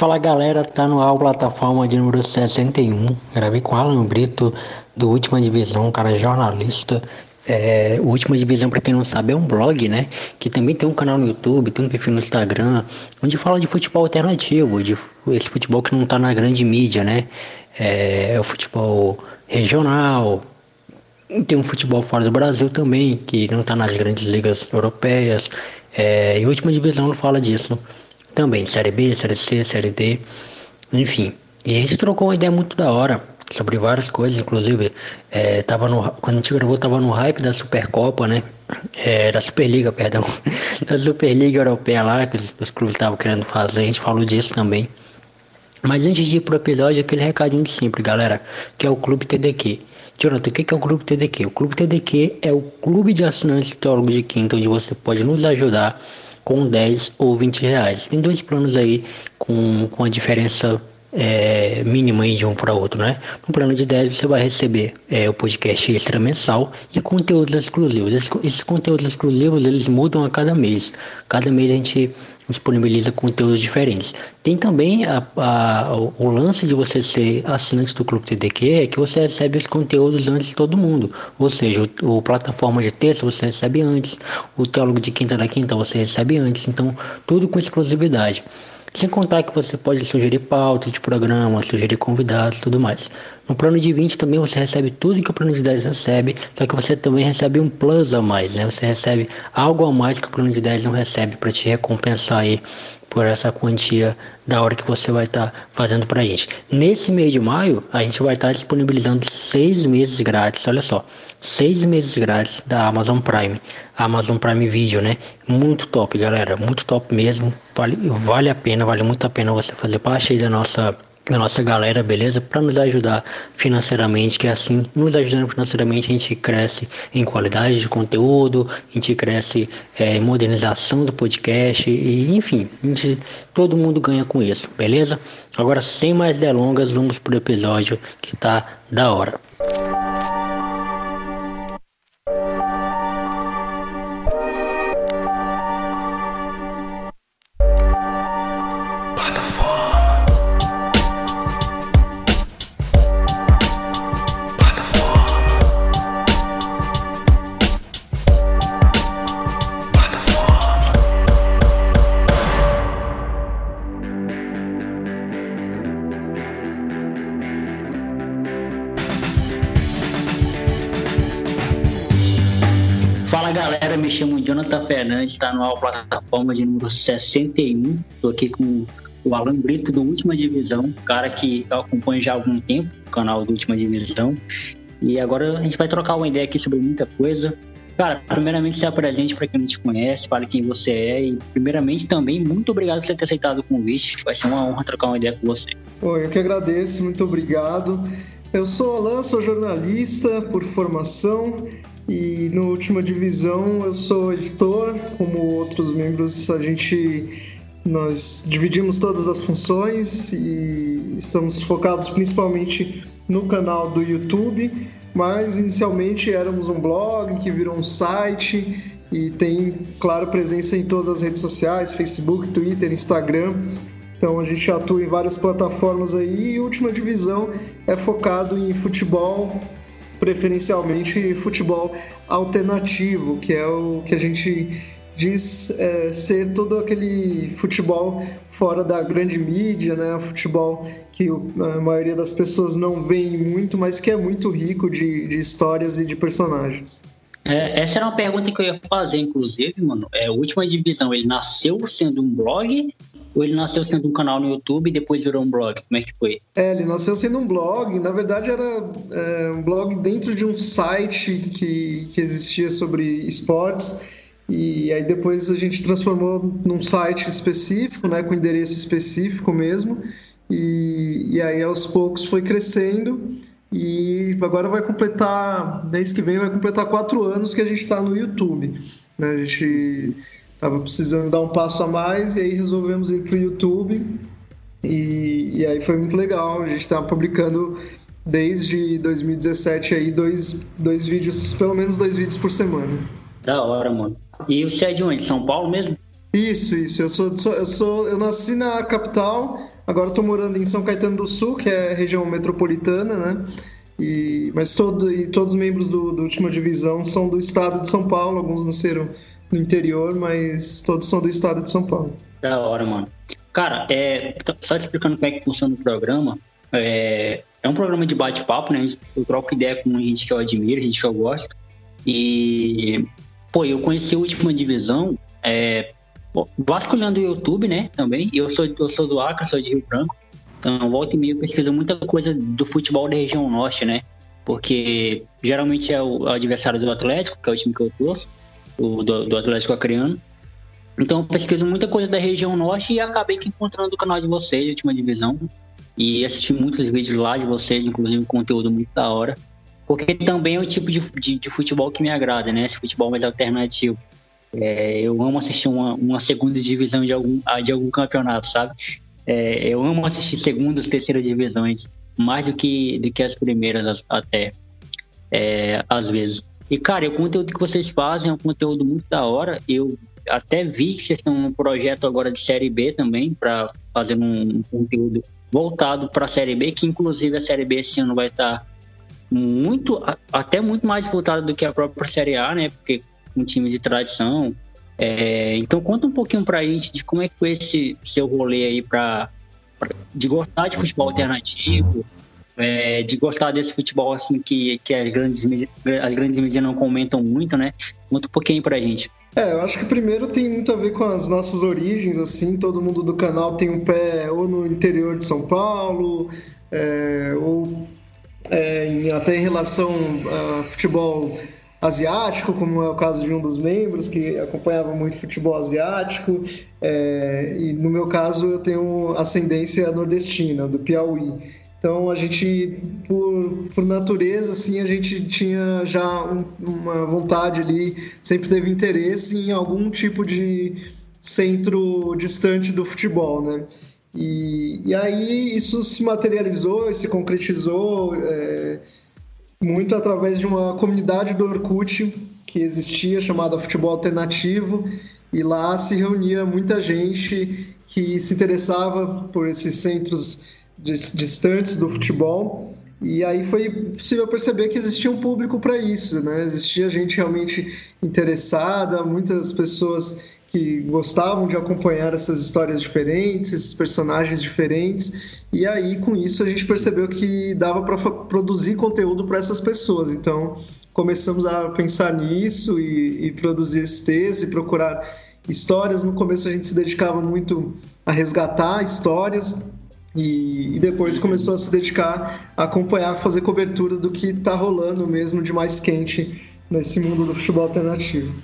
Fala galera, tá no ar plataforma de número 61. Gravei com Alan Brito, do Última Divisão, um cara jornalista. É, o Última Divisão, para quem não sabe, é um blog, né? Que também tem um canal no YouTube, tem um perfil no Instagram, onde fala de futebol alternativo, de esse futebol que não tá na grande mídia, né? É, é o futebol regional, tem um futebol fora do Brasil também, que não tá nas grandes ligas europeias. É, e a última divisão não fala disso também, Série B, Série C, Série D, enfim. E a gente trocou uma ideia muito da hora sobre várias coisas, inclusive, é, tava no, quando a gente gravou, tava no hype da Supercopa, né? É, da Superliga, perdão, da Superliga Europeia lá, que os, os clubes estavam querendo fazer, a gente falou disso também. Mas antes de ir pro episódio, aquele recadinho de sempre, galera, que é o Clube TDQ. Jonathan, o que é o Clube TDQ? O Clube TDQ é o clube de assinantes teólogos de quinta, onde você pode nos ajudar com 10 ou 20 reais. Tem dois planos aí com, com a diferença é, mínima de um para outro, né? No plano de 10 você vai receber é, o podcast extra mensal e conteúdos exclusivos. Esses, esses, conteúdos exclusivos eles mudam a cada mês. Cada mês a gente disponibiliza conteúdos diferentes. Tem também a, a, o lance de você ser assinante do Clube TDQ é que você recebe os conteúdos antes de todo mundo. Ou seja, o, o plataforma de texto você recebe antes, o teólogo de quinta da quinta você recebe antes. Então, tudo com exclusividade. Sem contar que você pode sugerir pautas de programa, sugerir convidados e tudo mais. No plano de 20 também você recebe tudo que o plano de 10 recebe, só que você também recebe um plus a mais, né? Você recebe algo a mais que o plano de 10 não recebe para te recompensar aí por essa quantia da hora que você vai estar tá fazendo para a gente. Nesse mês de maio, a gente vai estar tá disponibilizando seis meses grátis, olha só, seis meses grátis da Amazon Prime, Amazon Prime Video, né? Muito top, galera, muito top mesmo, vale, vale a pena, vale muito a pena você fazer parte aí da nossa da nossa galera, beleza? Para nos ajudar financeiramente, que é assim, nos ajudando financeiramente, a gente cresce em qualidade de conteúdo, a gente cresce é, em modernização do podcast, e enfim, gente, todo mundo ganha com isso, beleza? Agora, sem mais delongas, vamos pro episódio que tá da hora. Jonathan Fernandes está no plataforma de número 61. Estou aqui com o Alan Brito do Última Divisão, cara que eu acompanho já há algum tempo o canal do Última Divisão. E agora a gente vai trocar uma ideia aqui sobre muita coisa. Cara, primeiramente se apresente para quem não te conhece, fale quem você é e primeiramente também muito obrigado por ter aceitado o convite. Vai ser uma honra trocar uma ideia com você. Oi, eu que agradeço, muito obrigado. Eu sou Alan, sou jornalista por formação e no última divisão eu sou editor, como outros membros a gente nós dividimos todas as funções e estamos focados principalmente no canal do YouTube, mas inicialmente éramos um blog que virou um site e tem, claro, presença em todas as redes sociais, Facebook, Twitter, Instagram. Então a gente atua em várias plataformas aí e Última Divisão é focado em futebol, preferencialmente futebol alternativo, que é o que a gente diz é, ser todo aquele futebol fora da grande mídia, né? Futebol que a maioria das pessoas não vê muito, mas que é muito rico de, de histórias e de personagens. É, essa era uma pergunta que eu ia fazer, inclusive, mano. É, última divisão, ele nasceu sendo um blog ou ele nasceu sendo um canal no YouTube e depois virou um blog? Como é que foi? É, ele nasceu sendo um blog. Na verdade, era é, um blog dentro de um site que, que existia sobre esportes. E aí depois a gente transformou num site específico, né, com endereço específico mesmo. E, e aí aos poucos foi crescendo. E agora vai completar, mês que vem vai completar quatro anos que a gente está no YouTube. Né? A gente Tava precisando dar um passo a mais e aí resolvemos ir pro YouTube. E, e aí foi muito legal. A gente tá publicando desde 2017 aí dois, dois vídeos, pelo menos dois vídeos por semana. Da hora, mano. E você é de onde? São Paulo mesmo? Isso, isso. Eu sou, sou eu sou, eu nasci na capital. Agora estou morando em São Caetano do Sul, que é a região metropolitana, né? E, mas todo, e todos os membros do, do última divisão são do estado de São Paulo. Alguns nasceram no interior, mas todos são do estado de São Paulo. Da hora, mano. Cara, é, só explicando como é que funciona o programa. É, é um programa de bate-papo, né? Eu troco ideia com gente que eu admiro, gente que eu gosto. E, pô, eu conheci a última divisão é, vasculhando o YouTube, né? Também. Eu sou, eu sou do Acre, sou de Rio Branco. Então, volta e meia, pesquiso muita coisa do futebol da região norte, né? Porque geralmente é o adversário do Atlético, que é o time que eu torço, o do, do Atlético Acreano. Então, pesquiso muita coisa da região norte e acabei encontrando o canal de vocês, última divisão. E assisti muitos vídeos lá de vocês, inclusive conteúdo muito da hora. Porque também é o tipo de, de, de futebol que me agrada, né? Esse futebol mais alternativo. É, eu amo assistir uma, uma segunda divisão de algum, de algum campeonato, sabe? É, eu amo assistir segundas, terceiras divisões, mais do que, do que as primeiras até, é, às vezes. E, cara, o conteúdo que vocês fazem é um conteúdo muito da hora. Eu até vi que vocês estão num projeto agora de Série B também, para fazer um, conteúdo voltado para a Série B, que inclusive a Série B esse ano vai estar muito, até muito mais voltada do que a própria Série A, né? Porque com times de tradição, é, então conta um pouquinho pra gente de como é que foi esse seu rolê aí pra de gostar de futebol alternativo, é, de gostar desse futebol assim que, que as grandes as grandes mídias não comentam muito, né? Conta um pouquinho pra gente. É, eu acho que primeiro tem muito a ver com as nossas origens, assim, todo mundo do canal tem um pé ou no interior de São Paulo, é, ou é, até em relação a futebol asiático, como é o caso de um dos membros que acompanhava muito futebol asiático. É, e no meu caso eu tenho ascendência nordestina, do Piauí. Então a gente, por, por natureza, assim, a gente tinha já um, uma vontade ali, sempre teve interesse em algum tipo de centro distante do futebol, né? E, e aí isso se materializou, se concretizou. É, muito através de uma comunidade do Orkut que existia chamada Futebol Alternativo e lá se reunia muita gente que se interessava por esses centros distantes do futebol e aí foi possível perceber que existia um público para isso, né? Existia gente realmente interessada, muitas pessoas que gostavam de acompanhar essas histórias diferentes, esses personagens diferentes. E aí, com isso, a gente percebeu que dava para produzir conteúdo para essas pessoas. Então, começamos a pensar nisso e, e produzir esse texto e procurar histórias. No começo, a gente se dedicava muito a resgatar histórias. E, e depois começou a se dedicar a acompanhar, fazer cobertura do que está rolando mesmo de mais quente nesse mundo do futebol alternativo.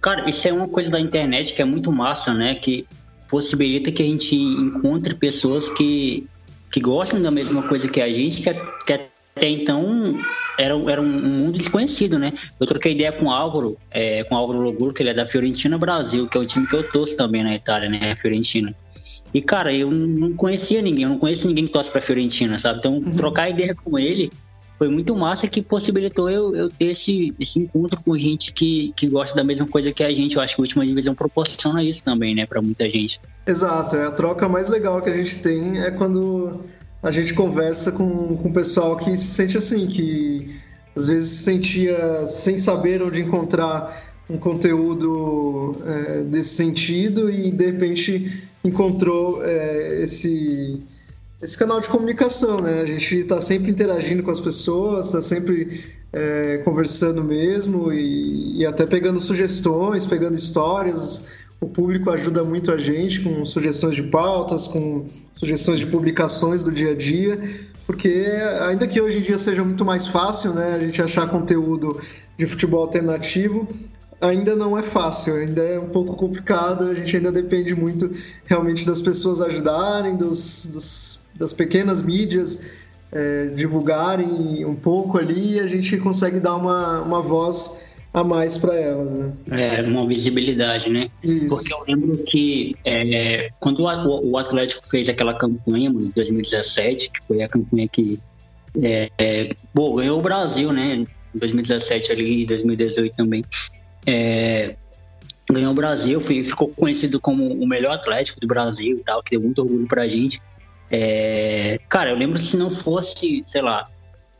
Cara, isso é uma coisa da internet que é muito massa, né? Que possibilita que a gente encontre pessoas que, que gostam da mesma coisa que a gente, que, que até então era, era um mundo desconhecido, né? Eu troquei ideia com o Álvaro, é, com o Álvaro Loguro, que ele é da Fiorentina Brasil, que é o time que eu torço também na Itália, né? A Fiorentina. E, cara, eu não conhecia ninguém, eu não conheço ninguém que torce pra Fiorentina, sabe? Então, uhum. trocar ideia com ele foi muito massa que possibilitou eu, eu ter esse, esse encontro com gente que, que gosta da mesma coisa que a gente. Eu acho que a última divisão proporciona isso também, né, para muita gente. Exato, é a troca mais legal que a gente tem é quando a gente conversa com, com o pessoal que se sente assim, que às vezes se sentia sem saber onde encontrar um conteúdo é, desse sentido e de repente encontrou é, esse esse canal de comunicação, né? A gente está sempre interagindo com as pessoas, está sempre é, conversando mesmo e, e, até pegando sugestões, pegando histórias. O público ajuda muito a gente com sugestões de pautas, com sugestões de publicações do dia a dia, porque ainda que hoje em dia seja muito mais fácil, né, a gente achar conteúdo de futebol alternativo, ainda não é fácil, ainda é um pouco complicado, a gente ainda depende muito realmente das pessoas ajudarem, dos, dos das pequenas mídias é, divulgarem um pouco ali, a gente consegue dar uma, uma voz a mais para elas, né? É, uma visibilidade, né? Isso. Porque eu lembro que é, quando o Atlético fez aquela campanha em 2017, que foi a campanha que é, é, bom, ganhou o Brasil, né? Em 2017 ali e 2018 também. É, ganhou o Brasil, ficou conhecido como o melhor Atlético do Brasil e tal, que deu muito orgulho pra gente. É, cara, eu lembro se não fosse, sei lá,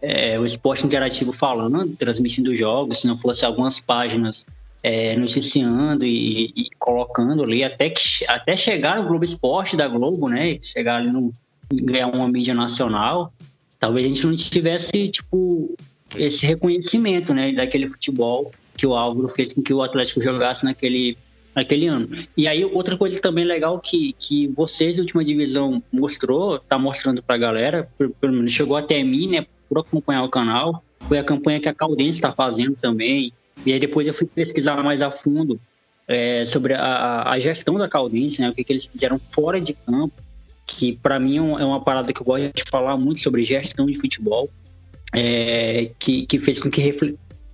é, o esporte interativo falando, transmitindo jogos, se não fosse algumas páginas é, noticiando e, e, colocando ali, até, que, até chegar no Globo Esporte da Globo, né? Chegar ali no ganhar uma mídia nacional, talvez a gente não tivesse, tipo, esse reconhecimento, né? Daquele futebol que o Álvaro fez com que o Atlético jogasse naquele, naquele ano. E aí, outra coisa também legal que, que vocês, última divisão, mostrou, tá mostrando pra galera, pelo menos chegou até mim, né? Por acompanhar o canal, foi a campanha que a Caldense está fazendo também. E aí depois eu fui pesquisar mais a fundo é, sobre a, a, gestão da Caldense, né? O que, que eles fizeram fora de campo, que para mim é, é uma parada que eu gosto de falar muito sobre gestão de futebol, é, que, que fez com que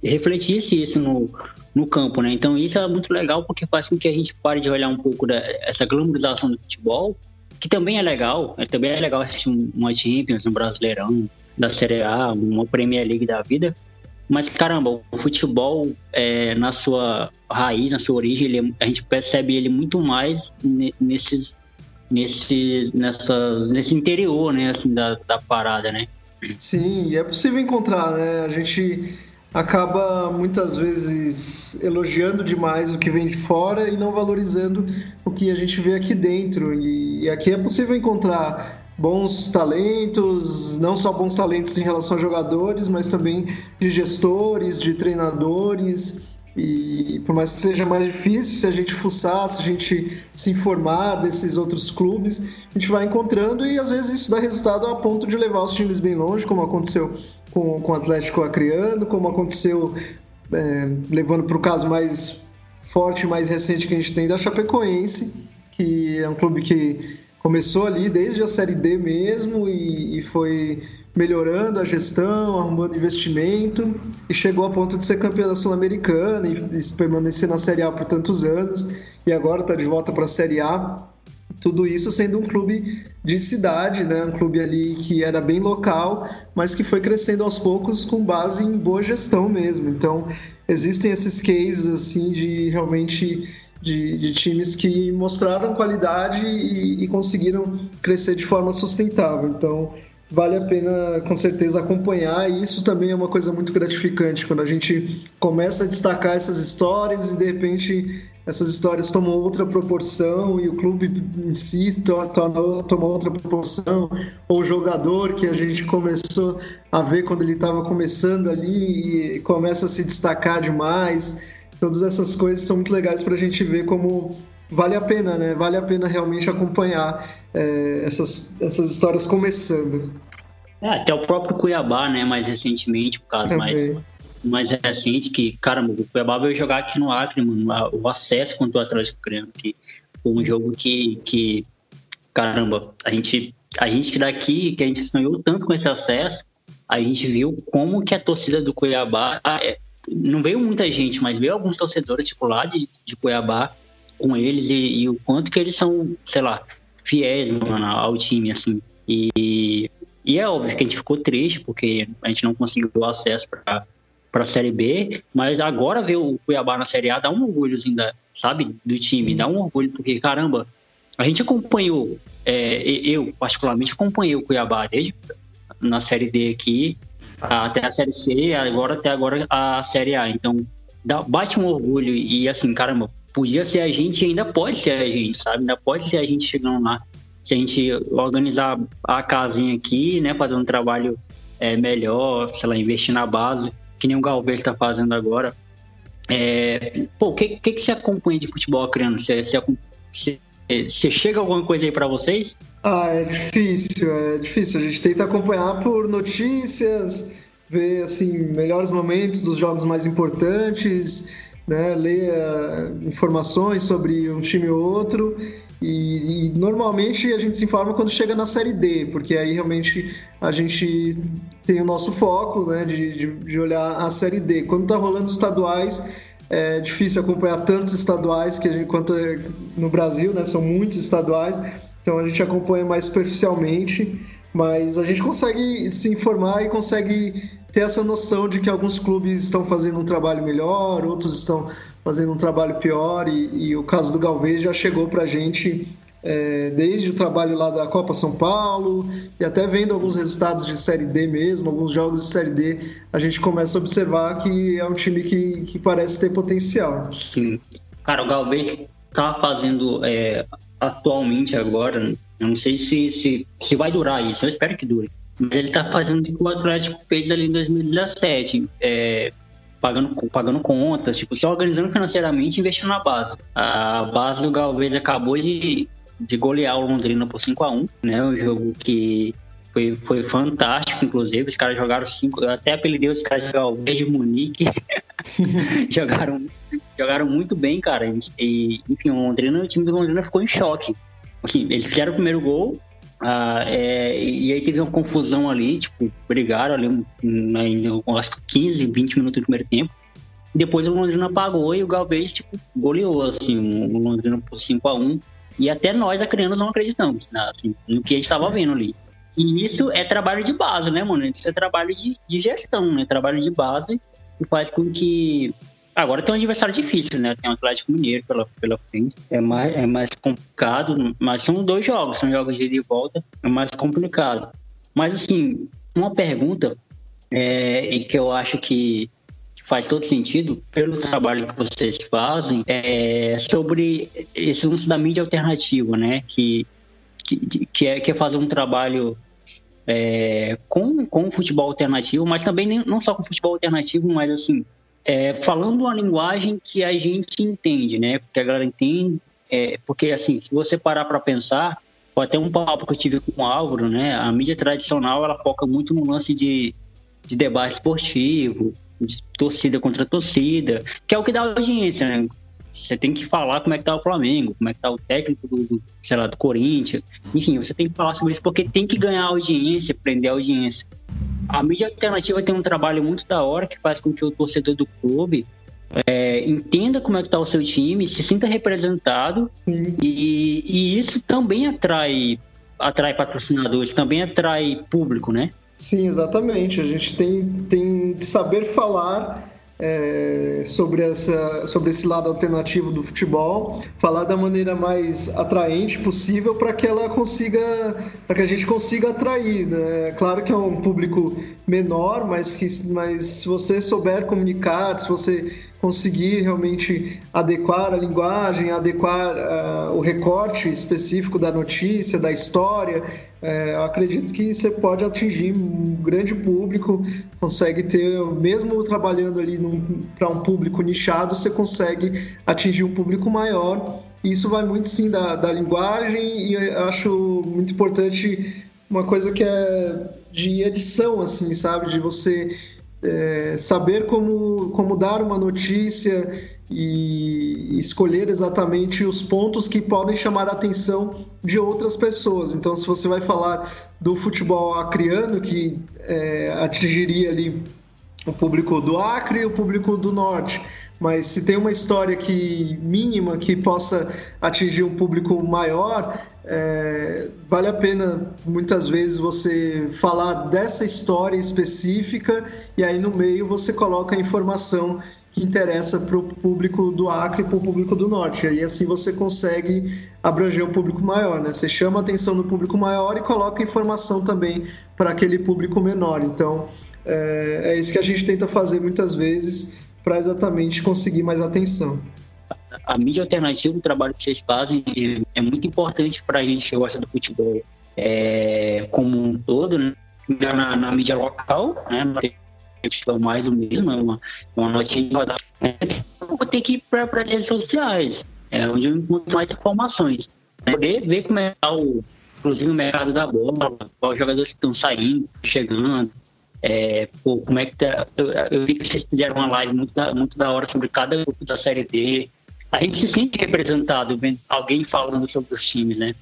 refletisse isso no, no campo, né? Então isso é muito legal porque faz com que a gente pare de olhar um pouco dessa glamorização do futebol, que também é legal, é, também é legal assistir uma Champions, um Brasileirão da Série A, uma Premier League da vida, mas caramba, o futebol é, na sua raiz, na sua origem, ele, é, a gente percebe ele muito mais nesses, nesse, nessa, nesse interior, né, assim, da, da parada, né? Sim, é possível encontrar, né? A gente acaba muitas vezes elogiando demais o que vem de fora e não valorizando o que a gente vê aqui dentro. E aqui é possível encontrar bons talentos, não só bons talentos em relação a jogadores, mas também de gestores, de treinadores. E por mais que seja mais difícil, se a gente fuçar, se a gente se informar desses outros clubes, a gente vai encontrando e às vezes isso dá resultado a ponto de levar os times bem longe, como aconteceu com, com o Atlético Acreano, como aconteceu é, levando para o caso mais forte, mais recente que a gente tem da Chapecoense, que é um clube que começou ali desde a Série D mesmo e, e foi melhorando a gestão, arrumando investimento e chegou a ponto de ser campeão da Sul-Americana e, e permanecer na Série A por tantos anos e agora está de volta para a Série A. Tudo isso sendo um clube de cidade, né? um clube ali que era bem local, mas que foi crescendo aos poucos com base em boa gestão mesmo. Então, existem esses cases assim de realmente de, de times que mostraram qualidade e, e conseguiram crescer de forma sustentável. Então, vale a pena com certeza acompanhar e isso também é uma coisa muito gratificante quando a gente começa a destacar essas histórias e de repente essas histórias tomam outra proporção e o clube em si toma, outra proporção ou o jogador que a gente começou a ver quando ele estava começando ali e começa a se destacar demais. Todas essas coisas são muito legais para a gente ver como vale a pena, né? Vale a pena realmente acompanhar é, essas, essas histórias começando. É, até o próprio Cuiabá, né? Mais recentemente, por caso mais, mais recente, que, cara, o Cuiabá veio jogar aqui no Acre, mano, o acesso contra o Atlético Grêmio, que foi um jogo que, que, caramba, a gente, a gente que daqui, que a gente sonhou tanto com esse acesso, a gente viu como que a torcida do Cuiabá é, não veio muita gente, mas veio alguns torcedores, tipo, lá de, de Cuiabá com eles e, e, o quanto que eles são, sei lá, fiéis, mano, ao time, assim. E, e é óbvio que a gente ficou triste porque a gente não conseguiu acesso para para a Série B, mas agora ver o Cuiabá na Série A dá um orgulho, ainda, sabe, do time, dá um orgulho, porque, caramba, a gente acompanhou, é, eu particularmente acompanhei o Cuiabá desde na Série D aqui, até a Série C, agora até agora a Série A. Então, dá, bate um orgulho e assim, caramba, podia ser a gente ainda pode ser a gente, sabe? Ainda pode ser a gente chegando lá. Se a gente organizar a casinha aqui, né, fazer um trabalho é, melhor, sei lá, investir na base, que nem o Galvez está fazendo agora. É, pô, o que, que, que você acompanha de futebol criando? Você, você, você, você chega alguma coisa aí para vocês? Ah, é difícil, é difícil. A gente tenta acompanhar por notícias, ver assim melhores momentos dos jogos mais importantes, né, uh, informações sobre um time ou outro. E, e, normalmente a gente se informa quando chega na série D, porque aí realmente a gente tem o nosso foco né, de, de, de olhar a série D. Quando tá rolando estaduais, é difícil acompanhar tantos estaduais que a gente, quanto no Brasil, né? São muitos estaduais. Então a gente acompanha mais superficialmente, mas a gente consegue se informar e consegue ter essa noção de que alguns clubes estão fazendo um trabalho melhor, outros estão fazendo um trabalho pior e, e o caso do Galvez já chegou para a gente é, desde o trabalho lá da Copa São Paulo e até vendo alguns resultados de Série D mesmo, alguns jogos de Série D, a gente começa a observar que é um time que, que parece ter potencial. Sim. Cara, o Galvez está fazendo é, atualmente agora, não sei se, se, se vai durar isso, eu espero que dure, mas ele está fazendo o que o Atlético fez ali em 2017. É, pagando, pagando contas, tipo, se organizando financeiramente e investindo na base. A base do Galvez acabou de, de golear o Londrina por 5 a 1 né? Um jogo que foi, foi fantástico, inclusive. Os caras jogaram cinco. Eu até apelidei os caras de Galvez de Munique. jogaram, jogaram muito bem, cara. E, enfim, o Londrina, o time do Londrina ficou em choque. Assim, eles fizeram o primeiro gol, ah, é, e aí teve uma confusão ali, tipo, brigaram ali ainda, acho que 15, 20 minutos do primeiro tempo. Depois o Londrina apagou e o Galvez, tipo, goleou, assim, o Londrina por 5 a 1 e até nós, criança não acreditamos né, assim, no que a gente estava vendo ali. E isso é trabalho de base, né, mano? Isso é trabalho de, de gestão, né? Trabalho de base que faz com que. Agora tem um adversário difícil, né? Tem o Atlético Mineiro pela, pela frente. É mais, é mais complicado, mas são dois jogos, são jogos de ida e volta, é mais complicado. Mas, assim, uma pergunta é, que eu acho que faz todo sentido pelo trabalho que vocês fazem é sobre esse lance da mídia alternativa, né? Que, que, que, é, que é fazer um trabalho é, com, com futebol alternativo, mas também nem, não só com futebol alternativo, mas assim, é, falando uma linguagem que a gente entende, né? Porque a galera entende, é, porque assim, se você parar para pensar, foi até um papo que eu tive com o Álvaro, né? A mídia tradicional ela foca muito no lance de, de debate esportivo, de torcida contra torcida, que é o que dá audiência, né? Você tem que falar como é que tá o Flamengo, como é que tá o técnico do, do sei lá, do Corinthians. Enfim, você tem que falar sobre isso porque tem que ganhar audiência, prender audiência. A mídia alternativa tem um trabalho muito da hora que faz com que o torcedor do clube é, entenda como é que tá o seu time, se sinta representado e, e, isso também atrai atrai patrocinadores, também atrai público, né? Sim, exatamente. A gente tem, tem que saber falar é, sobre, essa, sobre esse lado alternativo do futebol, falar da maneira mais atraente possível para que ela consiga, para que a gente consiga atrair. Né? Claro que é um público menor, mas que, mas se você souber comunicar, se você conseguir realmente adequar a linguagem, adequar uh, o recorte específico da notícia, da história, uh, acredito que você pode atingir um grande público, consegue ter, mesmo trabalhando ali para um público nichado, você consegue atingir um público maior. Isso vai muito sim da, da linguagem e acho muito importante uma coisa que é de edição, assim, sabe? De você é, saber como, como dar uma notícia e escolher exatamente os pontos que podem chamar a atenção de outras pessoas. Então, se você vai falar do futebol acriano, que é, atingiria ali o público do Acre e o público do Norte, mas se tem uma história que mínima que possa atingir um público maior, é, vale a pena muitas vezes você falar dessa história específica e aí no meio você coloca a informação que interessa para o público do Acre e para o público do Norte. Aí assim você consegue abranger um público maior, né? Você chama a atenção do público maior e coloca informação também para aquele público menor. Então é, é isso que a gente tenta fazer muitas vezes para exatamente conseguir mais atenção. A mídia alternativa, o trabalho que vocês fazem é muito importante para a gente que gosta do futebol é, como um todo, né? na, na mídia local, né? mais o mesmo, é uma, uma notícia rodada. Eu vou ter que ir para as redes sociais, é onde eu encontro mais informações. Né? Poder ver como é tá o, inclusive o mercado da bola, quais jogadores estão saindo, chegando, é, pô, como é que tá? Eu, eu, vi que vocês fizeram uma live muito da, muito da hora sobre cada grupo da Série D. A gente se sente representado vendo alguém falando sobre os times, né?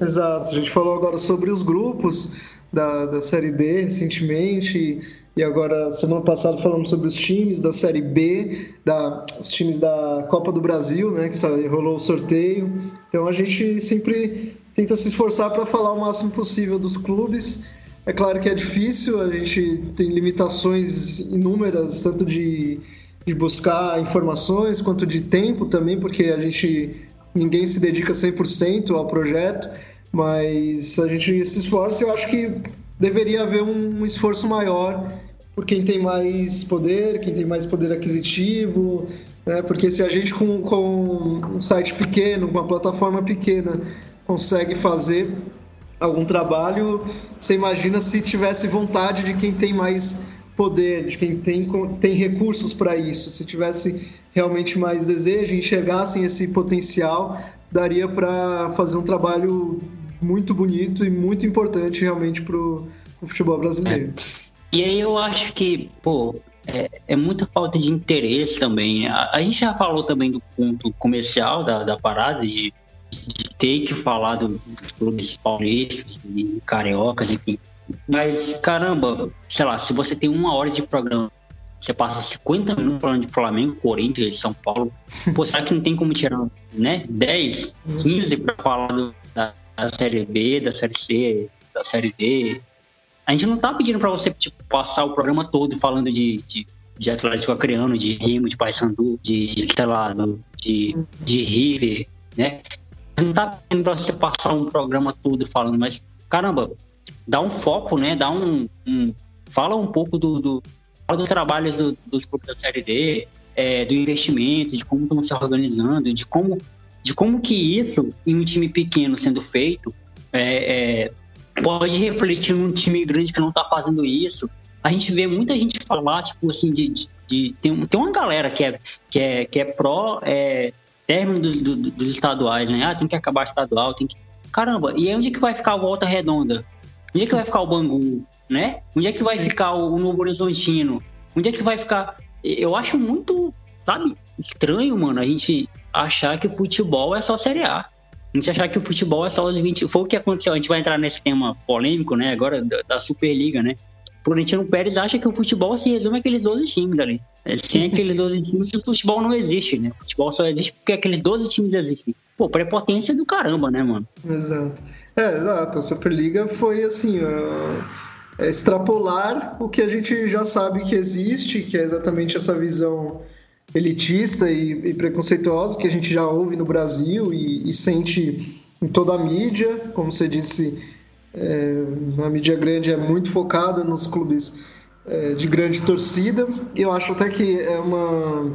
Exato. A gente falou agora sobre os grupos da, da Série D recentemente. E agora, semana passada, falamos sobre os times da Série B, da, os times da Copa do Brasil, né? Que rolou o sorteio. Então a gente sempre tenta se esforçar para falar o máximo possível dos clubes é claro que é difícil, a gente tem limitações inúmeras, tanto de, de buscar informações quanto de tempo também, porque a gente ninguém se dedica 100% ao projeto, mas a gente se esforça e eu acho que deveria haver um, esforço maior por quem tem mais poder, quem tem mais poder aquisitivo, né? porque se a gente com, com um site pequeno, com uma plataforma pequena, consegue fazer algum trabalho, você imagina se tivesse vontade de quem tem mais poder, de quem tem, tem recursos para isso, se tivesse realmente mais desejo, enxergassem esse potencial, daria para fazer um trabalho muito bonito e muito importante realmente para o futebol brasileiro. É. E aí eu acho que, pô, é, é, muita falta de interesse também. A, a, gente já falou também do ponto comercial da, da parada, de, ter que falar do, dos clubes paulistas e cariocas, enfim. Mas, caramba, sei lá, se você tem uma hora de programa, você passa 50 minutos falando de Flamengo, Corinthians, São Paulo, pô, será que não tem como tirar, né, 10, 15 para falar do, da, da Série B, da Série C, da Série D? A gente não tá pedindo para você, tipo, passar o programa todo falando de, de, de Atlético Acreano, de Rimo, de Paysandu, de, de, sei lá, de, de River, né? Não tá pedindo pra você passar um programa todo falando, mas, caramba, dá um foco, né? Dá um. um fala um pouco do, do, fala dos trabalhos do, dos clubes da Série D, é, do investimento, de como estão se organizando, de como, de como que isso, em um time pequeno sendo feito, é, é, pode refletir num time grande que não está fazendo isso. A gente vê muita gente falar, tipo assim, de, de, de tem, tem uma galera que é, que é, que é pró é, término dos, do, dos estaduais, né? Ah, tem que acabar estadual, tem que. Caramba, e aí onde é que vai ficar a volta redonda? Onde é que vai ficar o Bangu, né? Onde é que vai Sim. ficar o Novo Horizontino? Onde é que vai ficar. Eu acho muito, sabe, estranho, mano, a gente achar que o futebol é só Série A. A gente achar que o futebol é só os 20. Foi o que aconteceu. A gente vai entrar nesse tema polêmico, né? Agora da, da Superliga, né? Florentino Pérez acha que o futebol se resume àqueles 12 times ali. Sem aqueles 12 times, o futebol não existe, né? O futebol só existe porque aqueles 12 times existem. Pô, prepotência do caramba, né, mano? Exato. É, exato. A Superliga foi assim. É extrapolar o que a gente já sabe que existe, que é exatamente essa visão elitista e, e preconceituosa que a gente já ouve no Brasil e, e sente em toda a mídia, como você disse, é, a mídia grande é muito focada nos clubes é, de grande torcida. Eu acho até que é uma,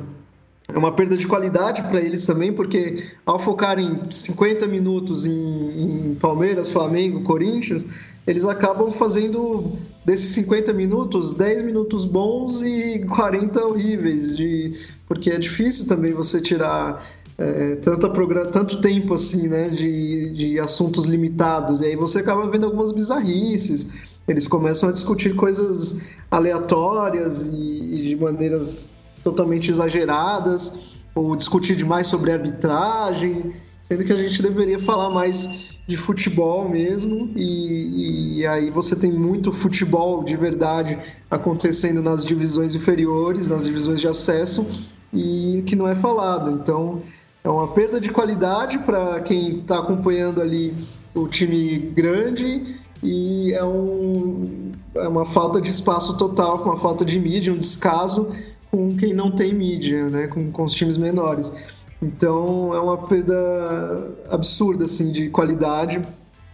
é uma perda de qualidade para eles também, porque ao focar em 50 minutos em, em Palmeiras, Flamengo, Corinthians, eles acabam fazendo desses 50 minutos, 10 minutos bons e 40 horríveis, de, porque é difícil também você tirar é, tanta tanto tempo assim, né, de, de assuntos limitados. E aí você acaba vendo algumas bizarrices. Eles começam a discutir coisas aleatórias e, e de maneiras totalmente exageradas, ou discutir demais sobre arbitragem, sendo que a gente deveria falar mais de futebol mesmo, e, e, aí você tem muito futebol de verdade acontecendo nas divisões inferiores, nas divisões de acesso, e que não é falado. Então, é uma perda de qualidade para quem está acompanhando ali o time grande e é, um, é uma falta de espaço total, uma falta de mídia, um descaso com quem não tem mídia, né? com, com os times menores. Então é uma perda absurda assim, de qualidade,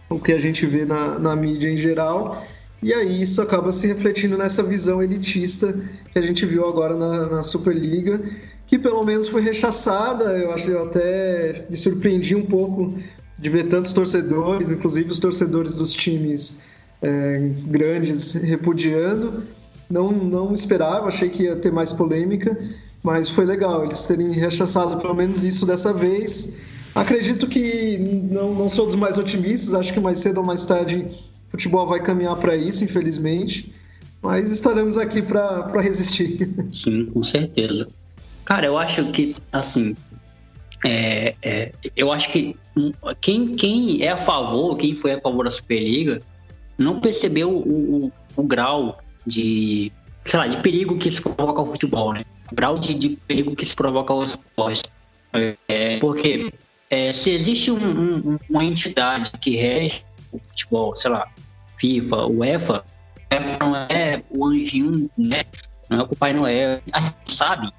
o que a gente vê na, na mídia em geral. E aí isso acaba se refletindo nessa visão elitista que a gente viu agora na, na Superliga que pelo menos foi rechaçada. Eu acho eu até me surpreendi um pouco de ver tantos torcedores, inclusive os torcedores dos times é, grandes repudiando. Não, não esperava, achei que ia ter mais polêmica, mas foi legal eles terem rechaçado pelo menos isso dessa vez. Acredito que não, não sou dos mais otimistas, acho que mais cedo ou mais tarde futebol vai caminhar para isso, infelizmente. Mas estaremos aqui para resistir. Sim, com certeza. Cara, eu acho que, assim, é, é, eu acho que quem, quem é a favor, quem foi a favor da Superliga, não percebeu o, o, o grau de, sei lá, de perigo que se provoca ao futebol, né? O grau de, de perigo que se provoca ao esporte. É, porque é, se existe um, um, uma entidade que rege o futebol, sei lá, FIFA, UEFA, UEFA não é o anjinho, né? Não é o Noel. A gente sabe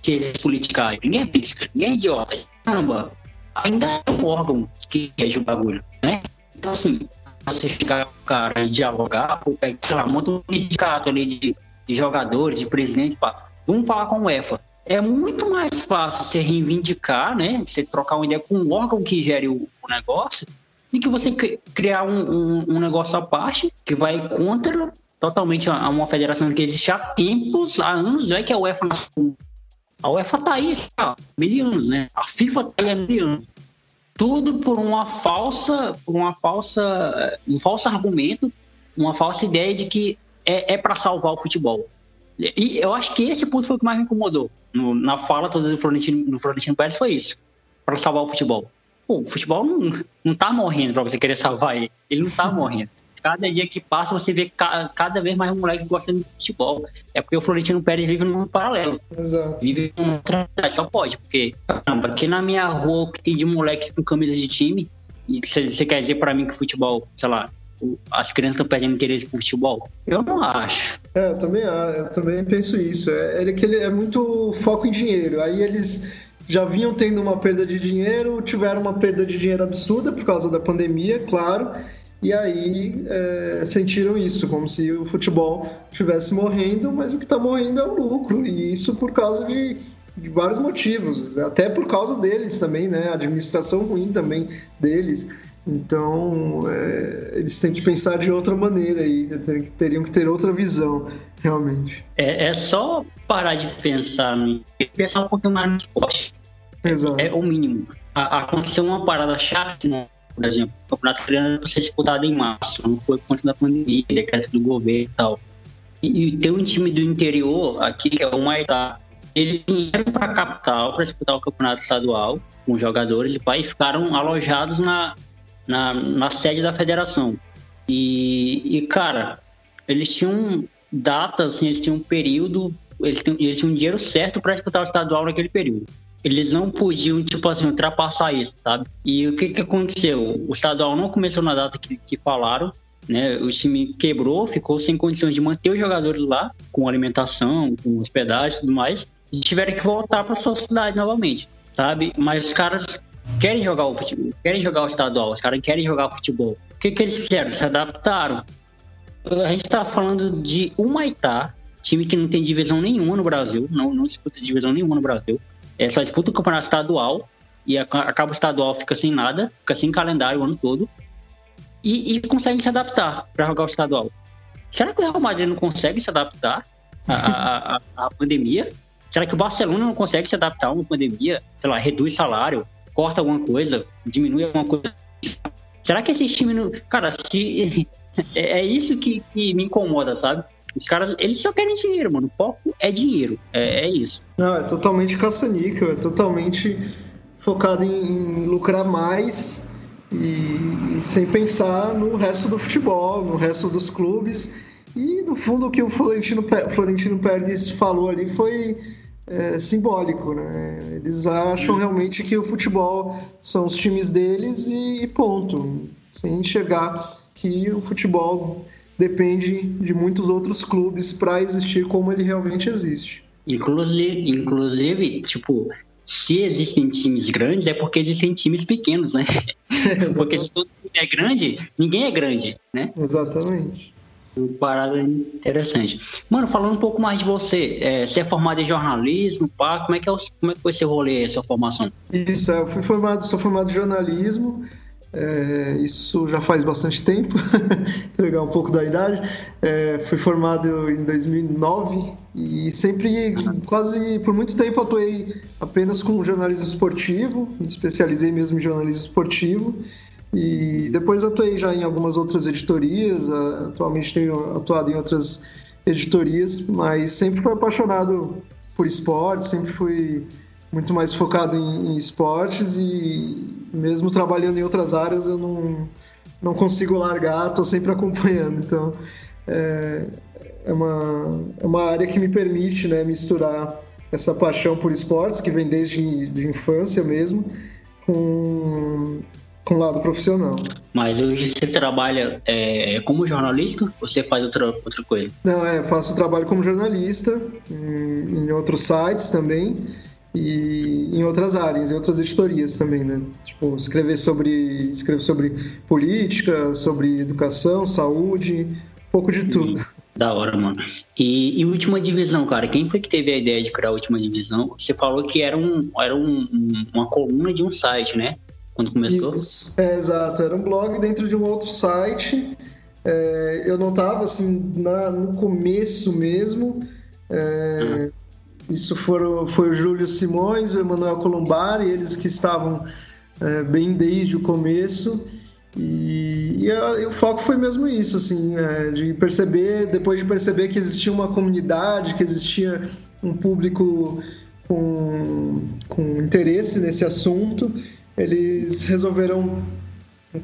que eles politicarem. Ninguém é besta, ninguém é idiota. Caramba, ainda é um órgão que rege o bagulho, né? Então, assim, você chegar com o cara e dialogar, sei lá, monta um sindicato ali de, de jogadores, de presidente, pá, vamos falar com o EFA. É muito mais fácil você reivindicar, né? Você trocar uma ideia com um órgão que gere o, o negócio, do que você criar um, um, um, negócio à parte que vai contra totalmente a, uma federação que existe há tempos, há anos, é que a UEFA a UEFA tá aí há mil anos, né? A FIFA tá aí há mil anos tudo por uma falsa, uma falsa, um falso argumento, uma falsa ideia de que é, é para salvar o futebol. E eu acho que esse ponto foi o que mais me incomodou no, na fala toda do Florentino, do Florentino Pérez foi isso, para salvar o futebol. Pô, o futebol não, não tá morrendo para você querer salvar ele, ele não tá morrendo cada dia que passa você vê cada vez mais um moleque gostando de futebol. É porque o Florentino Pérez vive num paralelo. Exato. Vive num só pode, porque caramba, aqui na minha rua que tem de moleque com camisa de time, e você quer dizer para mim que o futebol, sei lá, as crianças estão perdendo interesse por futebol? Eu não acho. É, eu também, eu também penso isso. É, é que ele é muito foco em dinheiro. Aí eles já vinham tendo uma perda de dinheiro, tiveram uma perda de dinheiro absurda por causa da pandemia, claro e aí é, sentiram isso, como se o futebol estivesse morrendo, mas o que está morrendo é o lucro, e isso por causa de, de, vários motivos, até por causa deles também, né? A administração ruim também deles. Então, é, eles têm que pensar de outra maneira e teriam que ter outra visão, realmente. É, é só parar de pensar no pensar um pouquinho mais no esporte. Exato. É o mínimo. A, aconteceu uma parada chata, né? por exemplo, o campeonato italiano para ser disputado em março, não foi por conta da pandemia, decreto do governo e tal. E, e tem um time do interior aqui, que é o Maitá, eles vieram para a capital para disputar o campeonato estadual com jogadores e pai ficaram alojados na, na, na sede da federação. E, e, cara, eles tinham datas, assim, eles tinham um período, eles tinham, eles tinham dinheiro certo para disputar o estadual naquele período eles não podiam, tipo assim, ultrapassar isso, sabe? E o que que aconteceu? O estadual não começou na data que, que falaram, né? O time quebrou, ficou sem condições de manter os jogadores lá, com alimentação, com hospedagem e tudo mais, e tiveram que voltar para sua cidade novamente, sabe? Mas os caras querem jogar o futebol, querem jogar o estadual, os caras querem jogar futebol. O que que eles fizeram? Se adaptaram. A gente está falando de Humaitá, time que não tem divisão nenhuma no Brasil, não, não disputa divisão nenhuma no Brasil é, só disputa o campeonato estadual e acaba o estadual, fica sem nada, fica sem calendário o ano todo e, e consegue se adaptar para jogar o estadual. Será que o Real Madrid não consegue se adaptar à, à, à, pandemia? Será que o Barcelona não consegue se adaptar a uma pandemia? Sei lá, reduz salário, corta alguma coisa, diminui alguma coisa? Será que esse time não. Cara, se... é, é isso que, que me incomoda, sabe? Os caras, eles só querem dinheiro, mano. O foco é dinheiro. É, é isso. Não, é totalmente caça-níquel, é totalmente focado em, lucrar mais e, e, sem pensar no resto do futebol, no resto dos clubes. E no fundo o que o Florentino, Florentino Pérez falou ali foi é, simbólico, né? Eles acham realmente que o futebol são os times deles e, e ponto. Sem enxergar que o futebol depende de muitos outros clubes para existir como ele realmente existe. Inclusive, inclusive, tipo, se existem times grandes é porque existem times pequenos, né? porque se todo mundo é grande, ninguém é grande, né? Exatamente. Uma parada interessante. Mano, falando um pouco mais de você, é, você é formado em jornalismo, pá, como é que, é como é que foi seu rolê, sua formação? Isso, é, eu fui formado, sou formado em jornalismo, é, isso já faz bastante tempo, pegar um pouco da idade. É, fui formado em 2009 e sempre, quase por muito tempo, atuei apenas com jornalismo esportivo, me especializei mesmo em jornalismo esportivo. E depois atuei já em algumas outras editorias, atualmente tenho atuado em outras editorias, mas sempre fui apaixonado por esporte, sempre fui muito mais focado em, em, esportes e mesmo trabalhando em outras áreas eu não, não consigo largar, estou sempre acompanhando. Então é, é, uma, é uma área que me permite né, misturar essa paixão por esportes, que vem desde de infância mesmo, com, com o lado profissional. Mas hoje você trabalha é, como jornalista ou você faz outra, outra coisa? Não, é, faço trabalho como jornalista em, em outros sites também e em outras áreas, em outras editorias também, né? Tipo, escrever sobre, escrever sobre política, sobre educação, saúde, um pouco de tudo. Da hora, mano. E, e última divisão, cara, quem foi que teve a ideia de criar a última divisão? Você falou que era, um, era um, uma coluna de um site, né? Quando começou? Isso. É, exato, era um blog dentro de um outro site. É, eu não tava assim na, no começo mesmo. É, ah isso foram, foi o Júlio Simões, o Emanuel Colombari, eles que estavam é, bem desde o começo. E, e, a, e, o foco foi mesmo isso, assim, é, de perceber, depois de perceber que existia uma comunidade, que existia um público com, com interesse nesse assunto, eles resolveram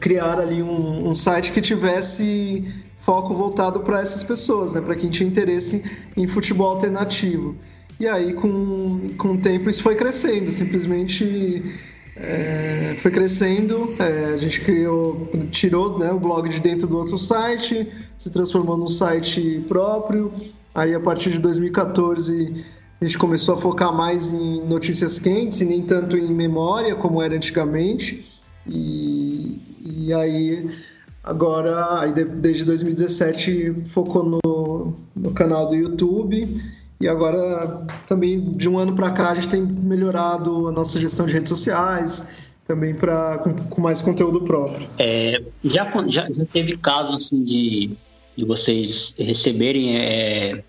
criar ali um, um site que tivesse foco voltado para essas pessoas, né, para quem tinha interesse em futebol alternativo. E aí, com, com o tempo, isso foi crescendo, simplesmente é, foi crescendo. É, a gente criou, tirou né, o blog de dentro do outro site, se transformou num site próprio. Aí, a partir de 2014, a gente começou a focar mais em notícias quentes e nem tanto em memória, como era antigamente. E, e aí, agora, aí desde 2017, focou no, no canal do YouTube e agora, também de um ano para cá, a gente tem melhorado a nossa gestão de redes sociais, também para com, com, mais conteúdo próprio. É, já, já, já, teve casos assim, de, de vocês receberem é,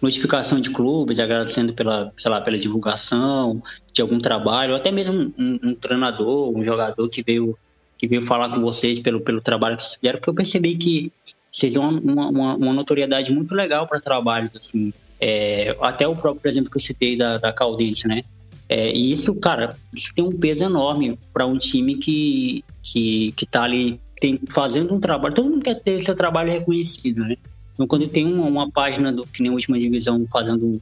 notificação de clubes agradecendo pela, sei lá, pela divulgação de algum trabalho, ou até mesmo um, um treinador, um jogador que veio que veio falar com vocês pelo, pelo trabalho que vocês fizeram, porque eu percebi que vocês têm uma, uma, uma notoriedade muito legal para trabalhos assim, é, até o próprio exemplo que eu citei da, da Caldense, né? É, e isso, cara, isso tem um peso enorme para um time que, que, que tá ali tem, fazendo um trabalho. Todo mundo quer ter seu trabalho reconhecido, né? Então, quando tem uma, uma página do que nem a última divisão fazendo